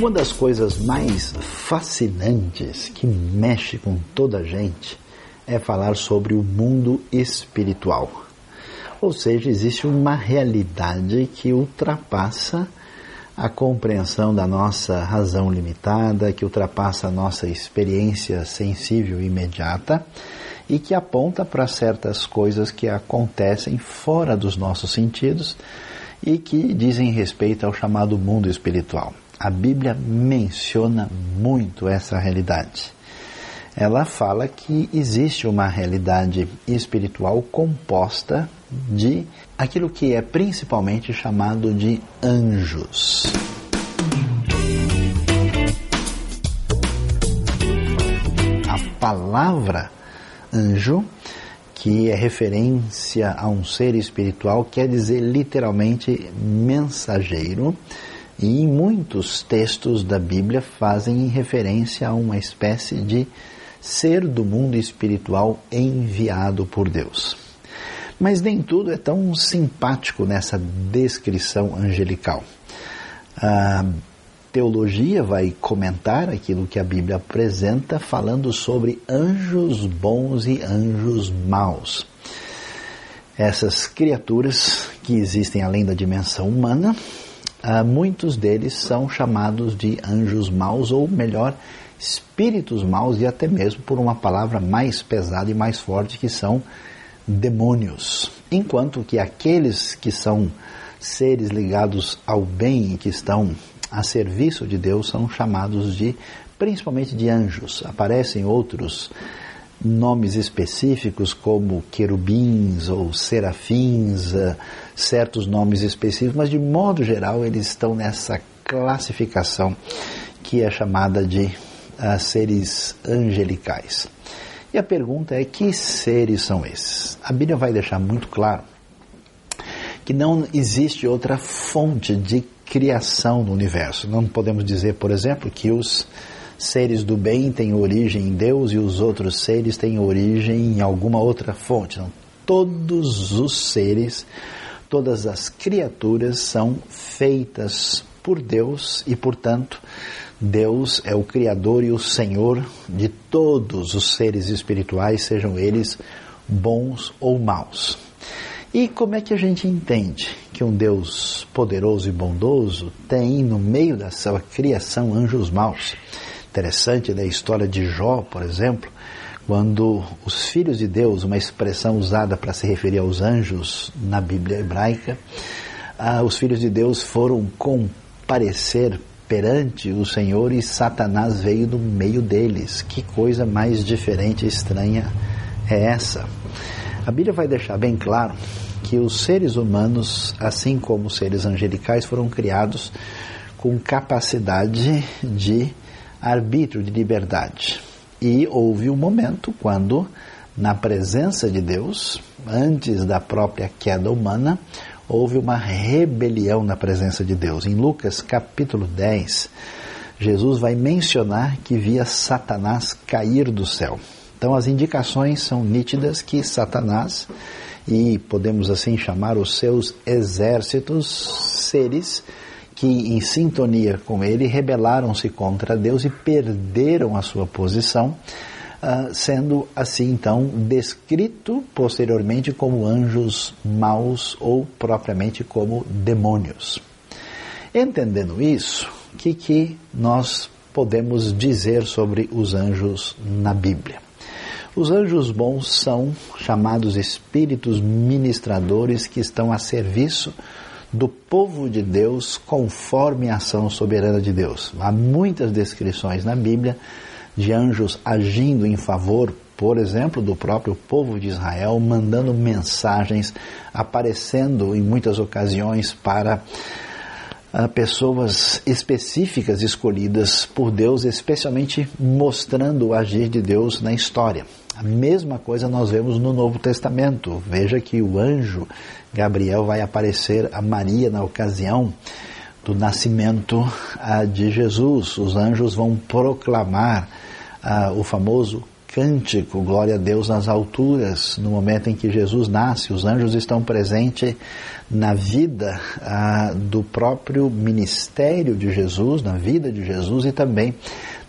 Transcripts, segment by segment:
Uma das coisas mais fascinantes que mexe com toda a gente é falar sobre o mundo espiritual. Ou seja, existe uma realidade que ultrapassa a compreensão da nossa razão limitada, que ultrapassa a nossa experiência sensível imediata e que aponta para certas coisas que acontecem fora dos nossos sentidos e que dizem respeito ao chamado mundo espiritual. A Bíblia menciona muito essa realidade. Ela fala que existe uma realidade espiritual composta de aquilo que é principalmente chamado de anjos. A palavra anjo, que é referência a um ser espiritual, quer dizer literalmente mensageiro e muitos textos da Bíblia fazem referência a uma espécie de ser do mundo espiritual enviado por Deus. Mas nem tudo é tão simpático nessa descrição angelical. A teologia vai comentar aquilo que a Bíblia apresenta, falando sobre anjos bons e anjos maus. Essas criaturas que existem além da dimensão humana Uh, muitos deles são chamados de anjos maus, ou melhor, espíritos maus, e até mesmo por uma palavra mais pesada e mais forte, que são demônios. Enquanto que aqueles que são seres ligados ao bem e que estão a serviço de Deus são chamados de, principalmente de anjos. Aparecem outros nomes específicos como querubins ou serafins, uh, certos nomes específicos, mas de modo geral eles estão nessa classificação que é chamada de uh, seres angelicais. E a pergunta é: que seres são esses? A Bíblia vai deixar muito claro que não existe outra fonte de criação no universo. Não podemos dizer, por exemplo, que os seres do bem têm origem em Deus e os outros seres têm origem em alguma outra fonte. Não. Todos os seres, todas as criaturas são feitas por Deus e, portanto, Deus é o Criador e o Senhor de todos os seres espirituais, sejam eles bons ou maus. E como é que a gente entende que um Deus poderoso e bondoso tem no meio da sua criação anjos maus? Interessante da história de Jó, por exemplo, quando os filhos de Deus, uma expressão usada para se referir aos anjos na Bíblia hebraica, ah, os filhos de Deus foram comparecer perante o Senhor e Satanás veio no meio deles. Que coisa mais diferente e estranha é essa? A Bíblia vai deixar bem claro que os seres humanos, assim como os seres angelicais, foram criados com capacidade de arbítrio de liberdade. E houve um momento quando, na presença de Deus, antes da própria queda humana, houve uma rebelião na presença de Deus. Em Lucas capítulo 10, Jesus vai mencionar que via Satanás cair do céu. Então as indicações são nítidas que Satanás e podemos assim chamar os seus exércitos, seres que, em sintonia com ele, rebelaram-se contra Deus e perderam a sua posição, uh, sendo assim então descrito posteriormente como anjos maus ou propriamente como demônios. Entendendo isso, o que, que nós podemos dizer sobre os anjos na Bíblia? Os anjos bons são chamados espíritos ministradores que estão a serviço do povo de Deus conforme a ação soberana de Deus. Há muitas descrições na Bíblia de anjos agindo em favor, por exemplo, do próprio povo de Israel, mandando mensagens, aparecendo em muitas ocasiões para uh, pessoas específicas escolhidas por Deus, especialmente mostrando o agir de Deus na história. A mesma coisa nós vemos no Novo Testamento. Veja que o anjo Gabriel vai aparecer a Maria na ocasião do nascimento uh, de Jesus. Os anjos vão proclamar uh, o famoso cântico, glória a Deus nas alturas, no momento em que Jesus nasce. Os anjos estão presentes na vida ah, do próprio ministério de Jesus, na vida de Jesus e também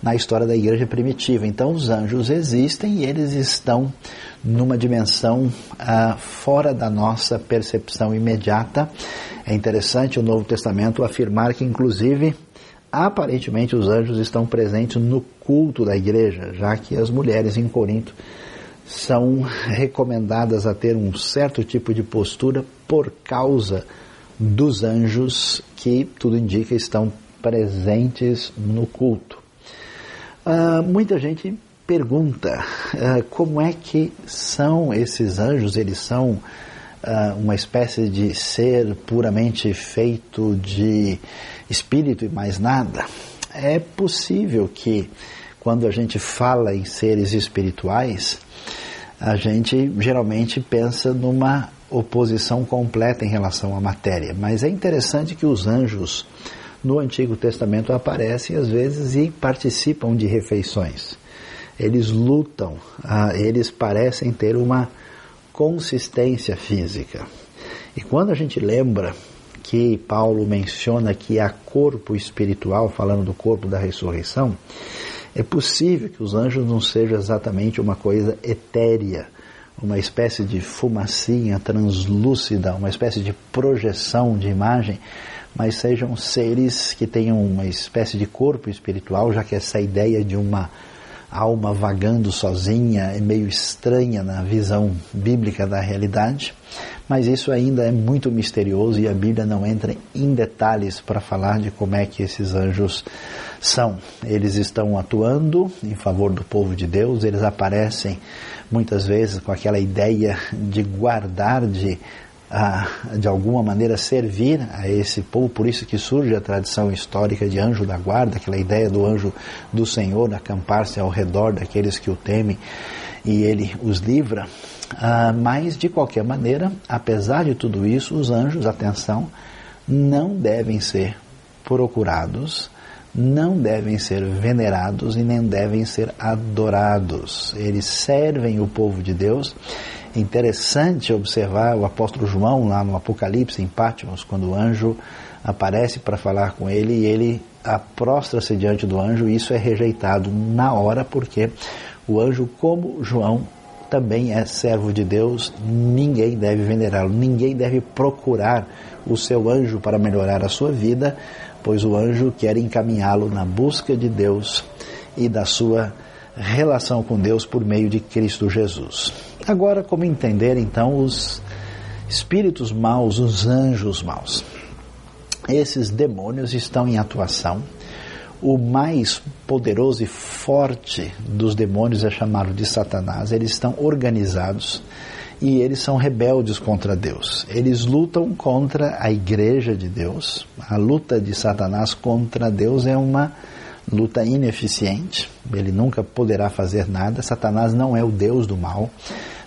na história da igreja primitiva. Então, os anjos existem e eles estão numa dimensão ah, fora da nossa percepção imediata. É interessante o Novo Testamento afirmar que, inclusive, aparentemente os anjos estão presentes no culto da igreja, já que as mulheres em Corinto são recomendadas a ter um certo tipo de postura por causa dos anjos que, tudo indica, estão presentes no culto. Uh, muita gente pergunta uh, como é que são esses anjos, eles são uh, uma espécie de ser puramente feito de espírito e mais nada. É possível que, quando a gente fala em seres espirituais, a gente geralmente pensa numa oposição completa em relação à matéria. Mas é interessante que os anjos no Antigo Testamento aparecem às vezes e participam de refeições. Eles lutam, ah, eles parecem ter uma consistência física. E quando a gente lembra que Paulo menciona que há corpo espiritual, falando do corpo da ressurreição, é possível que os anjos não sejam exatamente uma coisa etérea, uma espécie de fumacinha translúcida, uma espécie de projeção de imagem, mas sejam seres que tenham uma espécie de corpo espiritual, já que essa ideia de uma alma vagando sozinha é meio estranha na visão bíblica da realidade, mas isso ainda é muito misterioso e a Bíblia não entra em detalhes para falar de como é que esses anjos são. Eles estão atuando em favor do povo de Deus, eles aparecem muitas vezes com aquela ideia de guardar, de a, de alguma maneira servir a esse povo, por isso que surge a tradição histórica de anjo da guarda, aquela ideia do anjo do Senhor acampar-se ao redor daqueles que o temem e ele os livra. Ah, mas, de qualquer maneira, apesar de tudo isso, os anjos, atenção, não devem ser procurados, não devem ser venerados e nem devem ser adorados. Eles servem o povo de Deus interessante observar o apóstolo João lá no Apocalipse, em Pátimos, quando o anjo aparece para falar com ele e ele prostra-se diante do anjo e isso é rejeitado na hora porque o anjo, como João, também é servo de Deus, ninguém deve venerá-lo, ninguém deve procurar o seu anjo para melhorar a sua vida, pois o anjo quer encaminhá-lo na busca de Deus e da sua relação com Deus por meio de Cristo Jesus. Agora, como entender então os espíritos maus, os anjos maus? Esses demônios estão em atuação. O mais poderoso e forte dos demônios é chamado de Satanás. Eles estão organizados e eles são rebeldes contra Deus. Eles lutam contra a igreja de Deus. A luta de Satanás contra Deus é uma luta ineficiente, ele nunca poderá fazer nada. Satanás não é o Deus do mal,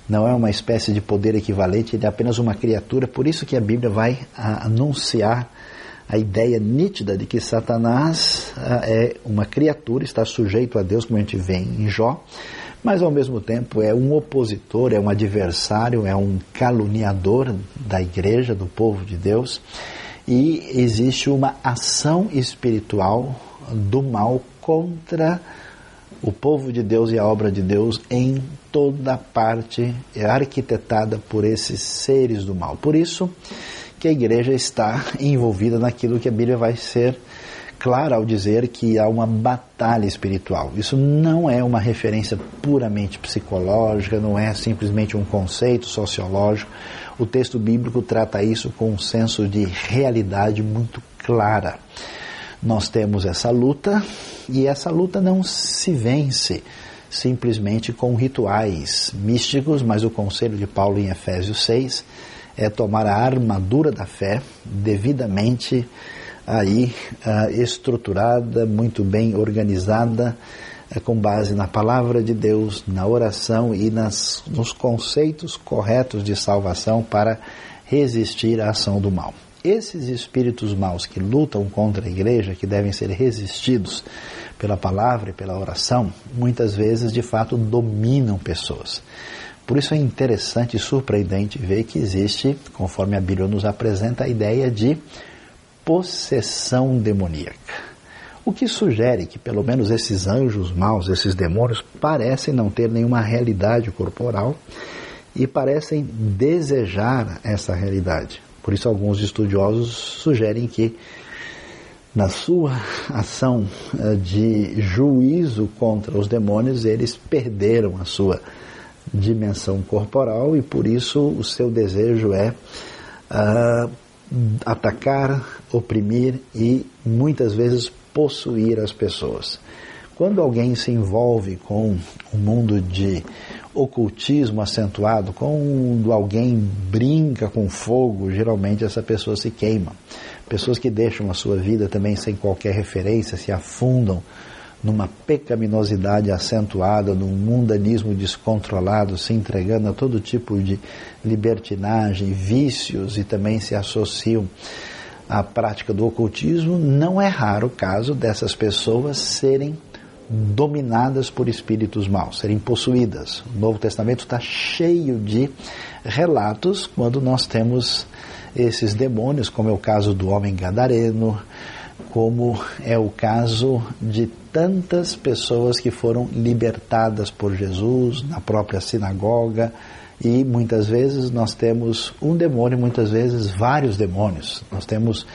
não é uma espécie de poder equivalente, ele é apenas uma criatura. Por isso que a Bíblia vai anunciar a ideia nítida de que Satanás ah, é uma criatura, está sujeito a Deus, como a gente vê em Jó, mas ao mesmo tempo é um opositor, é um adversário, é um caluniador da igreja, do povo de Deus, e existe uma ação espiritual do mal contra o povo de Deus e a obra de Deus em toda parte é arquitetada por esses seres do mal. Por isso que a igreja está envolvida naquilo que a Bíblia vai ser clara ao dizer que há uma batalha espiritual. Isso não é uma referência puramente psicológica, não é simplesmente um conceito sociológico. O texto bíblico trata isso com um senso de realidade muito clara nós temos essa luta e essa luta não se vence simplesmente com rituais místicos, mas o conselho de Paulo em Efésios 6 é tomar a armadura da fé devidamente aí uh, estruturada, muito bem organizada, uh, com base na palavra de Deus, na oração e nas, nos conceitos corretos de salvação para resistir à ação do mal. Esses espíritos maus que lutam contra a igreja, que devem ser resistidos pela palavra e pela oração, muitas vezes de fato dominam pessoas. Por isso é interessante e surpreendente ver que existe, conforme a Bíblia nos apresenta, a ideia de possessão demoníaca. O que sugere que pelo menos esses anjos maus, esses demônios, parecem não ter nenhuma realidade corporal e parecem desejar essa realidade. Por isso, alguns estudiosos sugerem que, na sua ação eh, de juízo contra os demônios, eles perderam a sua dimensão corporal e por isso o seu desejo é uh, atacar, oprimir e muitas vezes possuir as pessoas. Quando alguém se envolve com um mundo de ocultismo acentuado, quando alguém brinca com fogo, geralmente essa pessoa se queima. Pessoas que deixam a sua vida também sem qualquer referência, se afundam numa pecaminosidade acentuada, num mundanismo descontrolado, se entregando a todo tipo de libertinagem, vícios e também se associam a prática do ocultismo, não é raro o caso dessas pessoas serem dominadas por espíritos maus, serem possuídas. O Novo Testamento está cheio de relatos quando nós temos esses demônios, como é o caso do homem gadareno, como é o caso de tantas pessoas que foram libertadas por Jesus na própria sinagoga, e muitas vezes nós temos um demônio, muitas vezes vários demônios. Nós temos,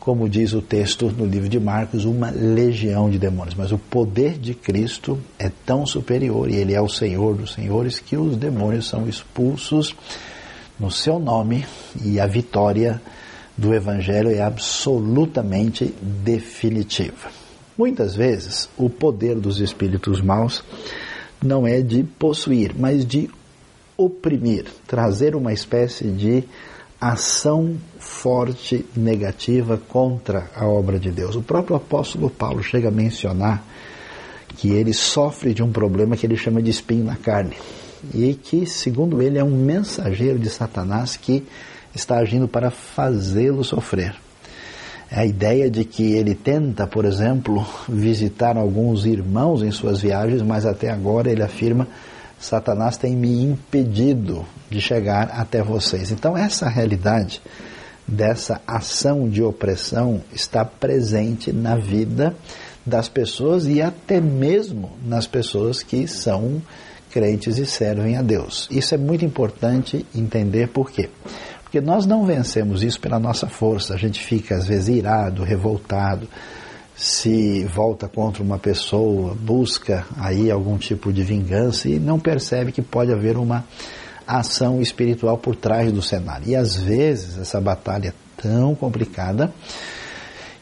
como diz o texto no livro de Marcos, uma legião de demônios. Mas o poder de Cristo é tão superior e Ele é o Senhor dos Senhores que os demônios são expulsos no seu nome e a vitória do Evangelho é absolutamente definitiva. Muitas vezes o poder dos espíritos maus não é de possuir, mas de oprimir, trazer uma espécie de ação forte negativa contra a obra de Deus. O próprio apóstolo Paulo chega a mencionar que ele sofre de um problema que ele chama de espinho na carne e que, segundo ele, é um mensageiro de Satanás que está agindo para fazê-lo sofrer. É a ideia de que ele tenta, por exemplo, visitar alguns irmãos em suas viagens, mas até agora ele afirma Satanás tem me impedido de chegar até vocês. Então, essa realidade dessa ação de opressão está presente na vida das pessoas e até mesmo nas pessoas que são crentes e servem a Deus. Isso é muito importante entender por quê. Porque nós não vencemos isso pela nossa força, a gente fica às vezes irado, revoltado, se volta contra uma pessoa, busca aí algum tipo de vingança e não percebe que pode haver uma ação espiritual por trás do cenário. E às vezes essa batalha é tão complicada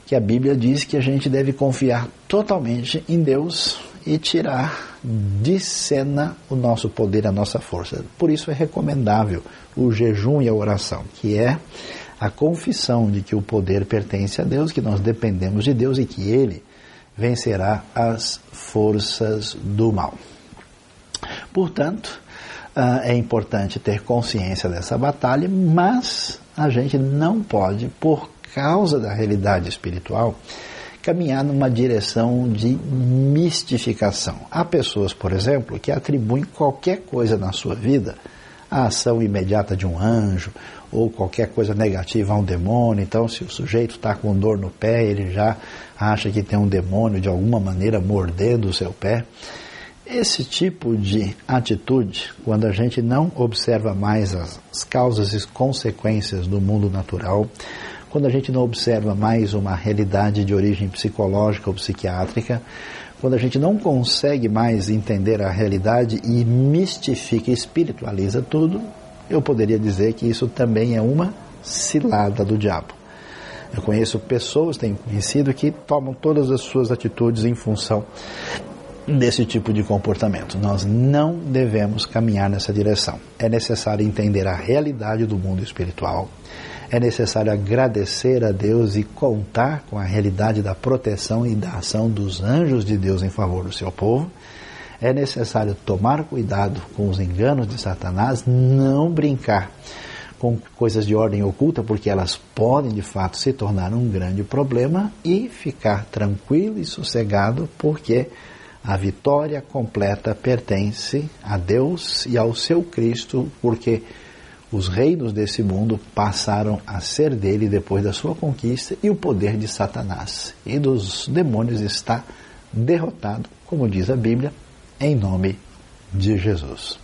que a Bíblia diz que a gente deve confiar totalmente em Deus e tirar de cena o nosso poder, a nossa força. Por isso é recomendável o jejum e a oração, que é a confissão de que o poder pertence a Deus, que nós dependemos de Deus e que Ele vencerá as forças do mal. Portanto, ah, é importante ter consciência dessa batalha, mas a gente não pode, por causa da realidade espiritual, caminhar numa direção de mistificação. Há pessoas, por exemplo, que atribuem qualquer coisa na sua vida à ação imediata de um anjo ou qualquer coisa negativa a um demônio. Então, se o sujeito está com dor no pé, ele já acha que tem um demônio de alguma maneira mordendo o seu pé. Esse tipo de atitude, quando a gente não observa mais as causas e consequências do mundo natural, quando a gente não observa mais uma realidade de origem psicológica ou psiquiátrica, quando a gente não consegue mais entender a realidade e mistifica espiritualiza tudo, eu poderia dizer que isso também é uma cilada do diabo. Eu conheço pessoas, tenho conhecido, que tomam todas as suas atitudes em função desse tipo de comportamento. Nós não devemos caminhar nessa direção. É necessário entender a realidade do mundo espiritual. É necessário agradecer a Deus e contar com a realidade da proteção e da ação dos anjos de Deus em favor do seu povo é necessário tomar cuidado com os enganos de Satanás, não brincar com coisas de ordem oculta, porque elas podem de fato se tornar um grande problema, e ficar tranquilo e sossegado, porque a vitória completa pertence a Deus e ao seu Cristo, porque os reinos desse mundo passaram a ser dele depois da sua conquista e o poder de Satanás e dos demônios está derrotado, como diz a Bíblia, em nome de Jesus.